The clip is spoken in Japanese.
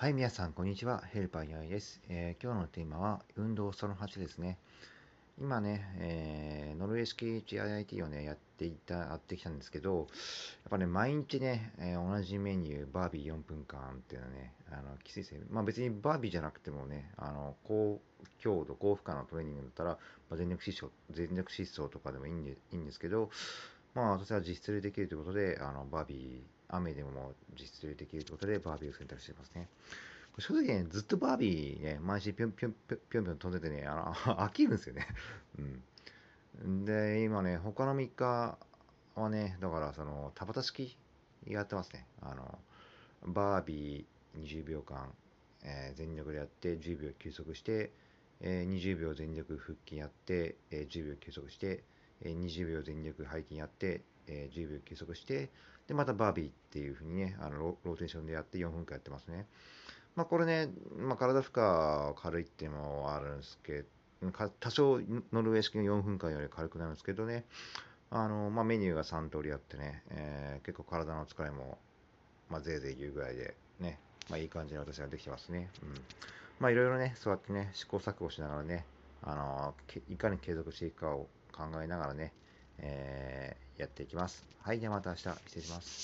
はい、皆さん、こんにちは。ヘルパーやいです、えー、今日のテーマは、運動その8ですね。今ね、えー、ノルウェー式 HIIT をね、やっていた、やってきたんですけど、やっぱね、毎日ね、えー、同じメニュー、バービー4分間っていうのはね、あの、きついですね。まあ別にバービーじゃなくてもね、あの、高強度、高負荷のトレーニングだったら、まあ、全力疾走、全力疾走とかでもいいんでいいんですけど、まあ私は実質でできるということで、あの、バービー、雨でも実質できるということで、バービーを選択してますね。正直ね、ずっとバービーね、毎日ぴょんぴょんぴょんぴょん飛んでてね、あの 飽きるんですよね。うん。で、今ね、他の3日はね、だからその、田畑式やってますね。あの、バービー20秒間、えー、全力でやって10秒休息して、えー、20秒全力腹筋やって、えー、10秒休息して、え、20秒全力背筋やって、えー、10秒休息して、で、またバービーっていう風にね、あのローテーションでやって4分間やってますね。まあこれね、まあ、体負荷軽いっていうのもあるんですけど、多少ノルウェー式の4分間より軽くなるんですけどね、あの、まあ、メニューが3通りあってね、えー、結構体の疲れも、まあ、ぜいぜい言うぐらいで、ね、まあ、いい感じに私はできてますね。うん。まあ、いろいろね、そうやってね、試行錯誤しながらね、あの、いかに継続していくかを考えながらね、えー、やっていきます。はい、ではまた明日、失礼します。